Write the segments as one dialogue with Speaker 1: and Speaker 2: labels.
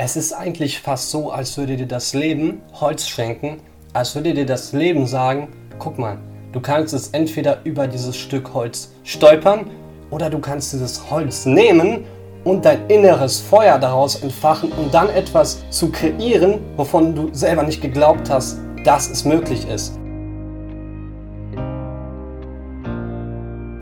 Speaker 1: Es ist eigentlich fast so, als würde dir das Leben Holz schenken, als würde dir das Leben sagen, guck mal, du kannst es entweder über dieses Stück Holz stolpern oder du kannst dieses Holz nehmen und dein inneres Feuer daraus entfachen und dann etwas zu kreieren, wovon du selber nicht geglaubt hast, dass es möglich ist.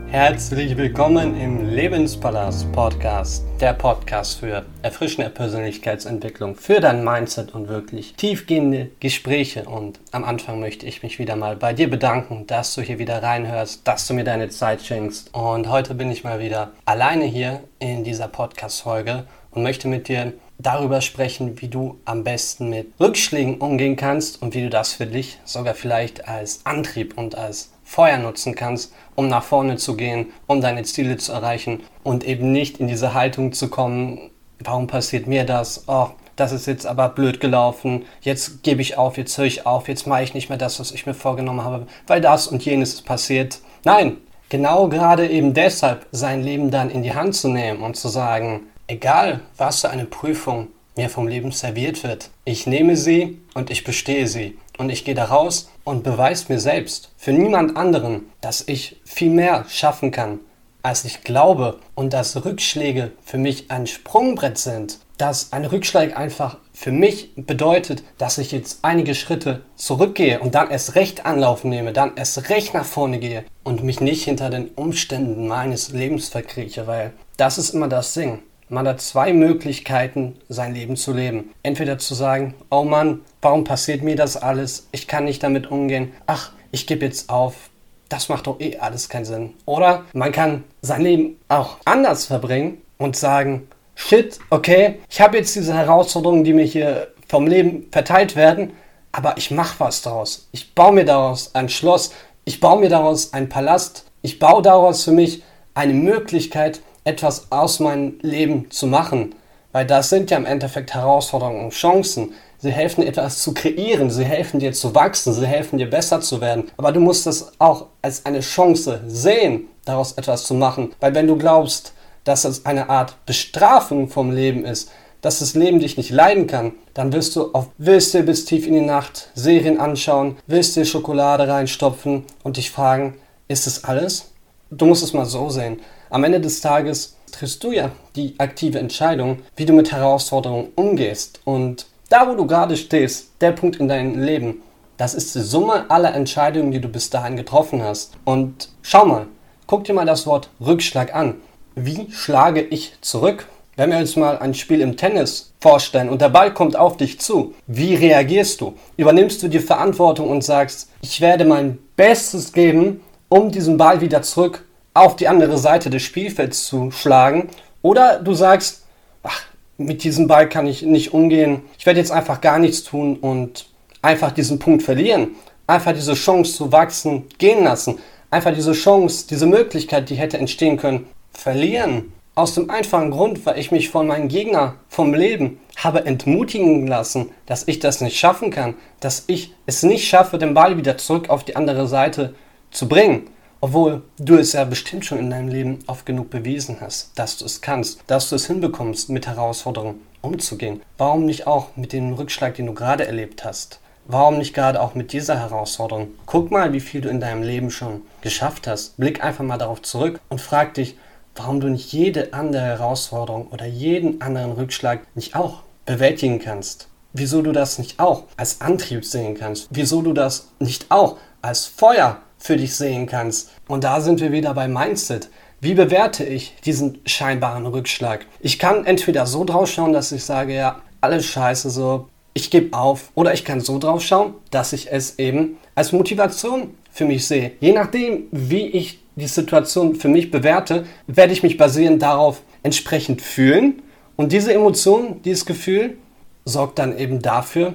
Speaker 1: Herzlich willkommen im Lebenspalast Podcast, der Podcast für erfrischende Persönlichkeitsentwicklung, für dein Mindset und wirklich tiefgehende Gespräche. Und am Anfang möchte ich mich wieder mal bei dir bedanken, dass du hier wieder reinhörst, dass du mir deine Zeit schenkst. Und heute bin ich mal wieder alleine hier in dieser Podcast-Folge und möchte mit dir darüber sprechen, wie du am besten mit Rückschlägen umgehen kannst und wie du das für dich sogar vielleicht als Antrieb und als Feuer nutzen kannst, um nach vorne zu gehen, um deine Ziele zu erreichen und eben nicht in diese Haltung zu kommen, warum passiert mir das? Oh, das ist jetzt aber blöd gelaufen, jetzt gebe ich auf, jetzt höre ich auf, jetzt mache ich nicht mehr das, was ich mir vorgenommen habe, weil das und jenes ist passiert. Nein, genau gerade eben deshalb sein Leben dann in die Hand zu nehmen und zu sagen, egal was für eine Prüfung mir vom Leben serviert wird, ich nehme sie und ich bestehe sie. Und ich gehe da raus und beweise mir selbst, für niemand anderen, dass ich viel mehr schaffen kann, als ich glaube. Und dass Rückschläge für mich ein Sprungbrett sind, dass ein Rückschlag einfach für mich bedeutet, dass ich jetzt einige Schritte zurückgehe und dann erst recht Anlauf nehme, dann erst recht nach vorne gehe und mich nicht hinter den Umständen meines Lebens verkrieche, weil das ist immer das Ding. Man hat zwei Möglichkeiten, sein Leben zu leben. Entweder zu sagen, oh Mann, warum passiert mir das alles? Ich kann nicht damit umgehen. Ach, ich gebe jetzt auf. Das macht doch eh alles keinen Sinn. Oder man kann sein Leben auch anders verbringen und sagen, shit, okay, ich habe jetzt diese Herausforderungen, die mir hier vom Leben verteilt werden, aber ich mache was daraus. Ich baue mir daraus ein Schloss, ich baue mir daraus einen Palast, ich baue daraus für mich eine Möglichkeit, etwas aus meinem Leben zu machen. Weil das sind ja im Endeffekt Herausforderungen und Chancen. Sie helfen dir etwas zu kreieren, sie helfen dir zu wachsen, sie helfen dir besser zu werden. Aber du musst es auch als eine Chance sehen, daraus etwas zu machen. Weil wenn du glaubst, dass es eine Art Bestrafung vom Leben ist, dass das Leben dich nicht leiden kann, dann wirst du auf willst du bis tief in die Nacht Serien anschauen, willst dir Schokolade reinstopfen und dich fragen, ist es alles? Du musst es mal so sehen. Am Ende des Tages triffst du ja die aktive Entscheidung, wie du mit Herausforderungen umgehst. Und da, wo du gerade stehst, der Punkt in deinem Leben, das ist die Summe aller Entscheidungen, die du bis dahin getroffen hast. Und schau mal, guck dir mal das Wort Rückschlag an. Wie schlage ich zurück? Wenn wir uns mal ein Spiel im Tennis vorstellen und der Ball kommt auf dich zu, wie reagierst du? Übernimmst du die Verantwortung und sagst, ich werde mein Bestes geben, um diesen Ball wieder zurück auf die andere Seite des Spielfelds zu schlagen. Oder du sagst, ach, mit diesem Ball kann ich nicht umgehen. Ich werde jetzt einfach gar nichts tun und einfach diesen Punkt verlieren. Einfach diese Chance zu wachsen gehen lassen. Einfach diese Chance, diese Möglichkeit, die hätte entstehen können, verlieren. Aus dem einfachen Grund, weil ich mich von meinem Gegner, vom Leben, habe entmutigen lassen, dass ich das nicht schaffen kann, dass ich es nicht schaffe, den Ball wieder zurück auf die andere Seite zu bringen. Obwohl du es ja bestimmt schon in deinem Leben oft genug bewiesen hast, dass du es kannst, dass du es hinbekommst, mit Herausforderungen umzugehen. Warum nicht auch mit dem Rückschlag, den du gerade erlebt hast? Warum nicht gerade auch mit dieser Herausforderung? Guck mal, wie viel du in deinem Leben schon geschafft hast. Blick einfach mal darauf zurück und frag dich, warum du nicht jede andere Herausforderung oder jeden anderen Rückschlag nicht auch bewältigen kannst. Wieso du das nicht auch als Antrieb sehen kannst. Wieso du das nicht auch als Feuer für dich sehen kannst. Und da sind wir wieder bei Mindset. Wie bewerte ich diesen scheinbaren Rückschlag? Ich kann entweder so drauf schauen, dass ich sage, ja, alles scheiße so, ich gebe auf. Oder ich kann so drauf schauen, dass ich es eben als Motivation für mich sehe. Je nachdem, wie ich die Situation für mich bewerte, werde ich mich basierend darauf entsprechend fühlen. Und diese Emotion, dieses Gefühl sorgt dann eben dafür,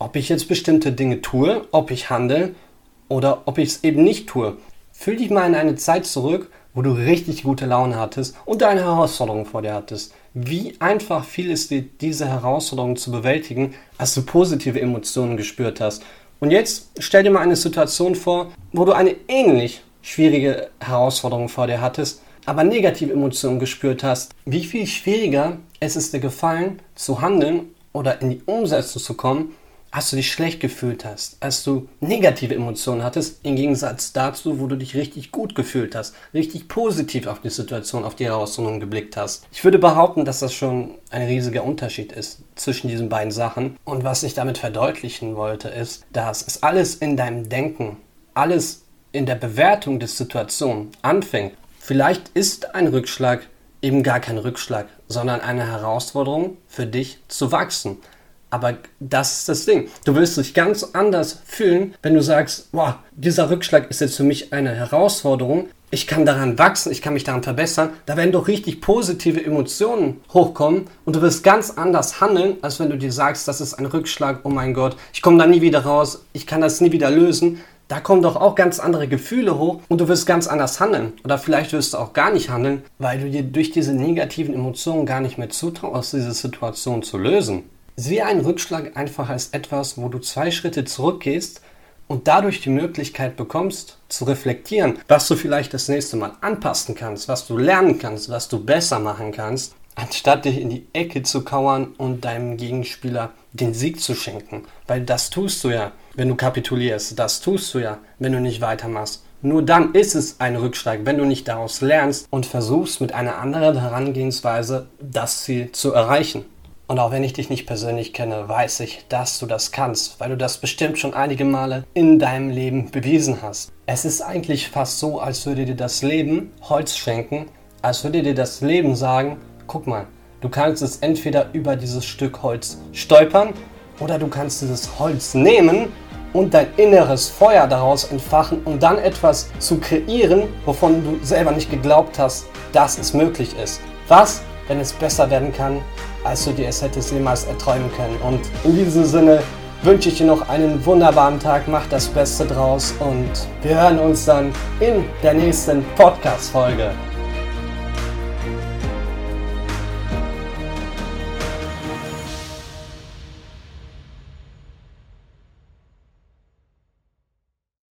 Speaker 1: ob ich jetzt bestimmte Dinge tue, ob ich handle oder ob ich es eben nicht tue. Fühl dich mal in eine Zeit zurück, wo du richtig gute Laune hattest und eine Herausforderung vor dir hattest. Wie einfach fiel es dir, diese Herausforderung zu bewältigen, als du positive Emotionen gespürt hast. Und jetzt stell dir mal eine Situation vor, wo du eine ähnlich schwierige Herausforderung vor dir hattest, aber negative Emotionen gespürt hast. Wie viel schwieriger es ist dir gefallen, zu handeln oder in die Umsetzung zu kommen, als du dich schlecht gefühlt hast, als du negative Emotionen hattest, im Gegensatz dazu, wo du dich richtig gut gefühlt hast, richtig positiv auf die Situation, auf die Herausforderung geblickt hast. Ich würde behaupten, dass das schon ein riesiger Unterschied ist zwischen diesen beiden Sachen. Und was ich damit verdeutlichen wollte, ist, dass es alles in deinem Denken, alles in der Bewertung der Situation anfängt. Vielleicht ist ein Rückschlag eben gar kein Rückschlag, sondern eine Herausforderung für dich zu wachsen. Aber das ist das Ding. Du wirst dich ganz anders fühlen, wenn du sagst, boah, dieser Rückschlag ist jetzt für mich eine Herausforderung. Ich kann daran wachsen, ich kann mich daran verbessern. Da werden doch richtig positive Emotionen hochkommen und du wirst ganz anders handeln, als wenn du dir sagst, das ist ein Rückschlag, oh mein Gott, ich komme da nie wieder raus, ich kann das nie wieder lösen. Da kommen doch auch ganz andere Gefühle hoch und du wirst ganz anders handeln. Oder vielleicht wirst du auch gar nicht handeln, weil du dir durch diese negativen Emotionen gar nicht mehr zutraust, diese Situation zu lösen. Sieh einen Rückschlag einfach als etwas, wo du zwei Schritte zurückgehst und dadurch die Möglichkeit bekommst, zu reflektieren, was du vielleicht das nächste Mal anpassen kannst, was du lernen kannst, was du besser machen kannst, anstatt dich in die Ecke zu kauern und deinem Gegenspieler den Sieg zu schenken. Weil das tust du ja, wenn du kapitulierst, das tust du ja, wenn du nicht weitermachst. Nur dann ist es ein Rückschlag, wenn du nicht daraus lernst und versuchst mit einer anderen Herangehensweise das Ziel zu erreichen. Und auch wenn ich dich nicht persönlich kenne, weiß ich, dass du das kannst, weil du das bestimmt schon einige Male in deinem Leben bewiesen hast. Es ist eigentlich fast so, als würde dir das Leben Holz schenken, als würde dir das Leben sagen, guck mal, du kannst es entweder über dieses Stück Holz stolpern oder du kannst dieses Holz nehmen und dein inneres Feuer daraus entfachen, um dann etwas zu kreieren, wovon du selber nicht geglaubt hast, dass es möglich ist. Was, wenn es besser werden kann, als du dir es hättest jemals erträumen können. Und in diesem Sinne wünsche ich dir noch einen wunderbaren Tag, mach das Beste draus und wir hören uns dann in der nächsten Podcast-Folge.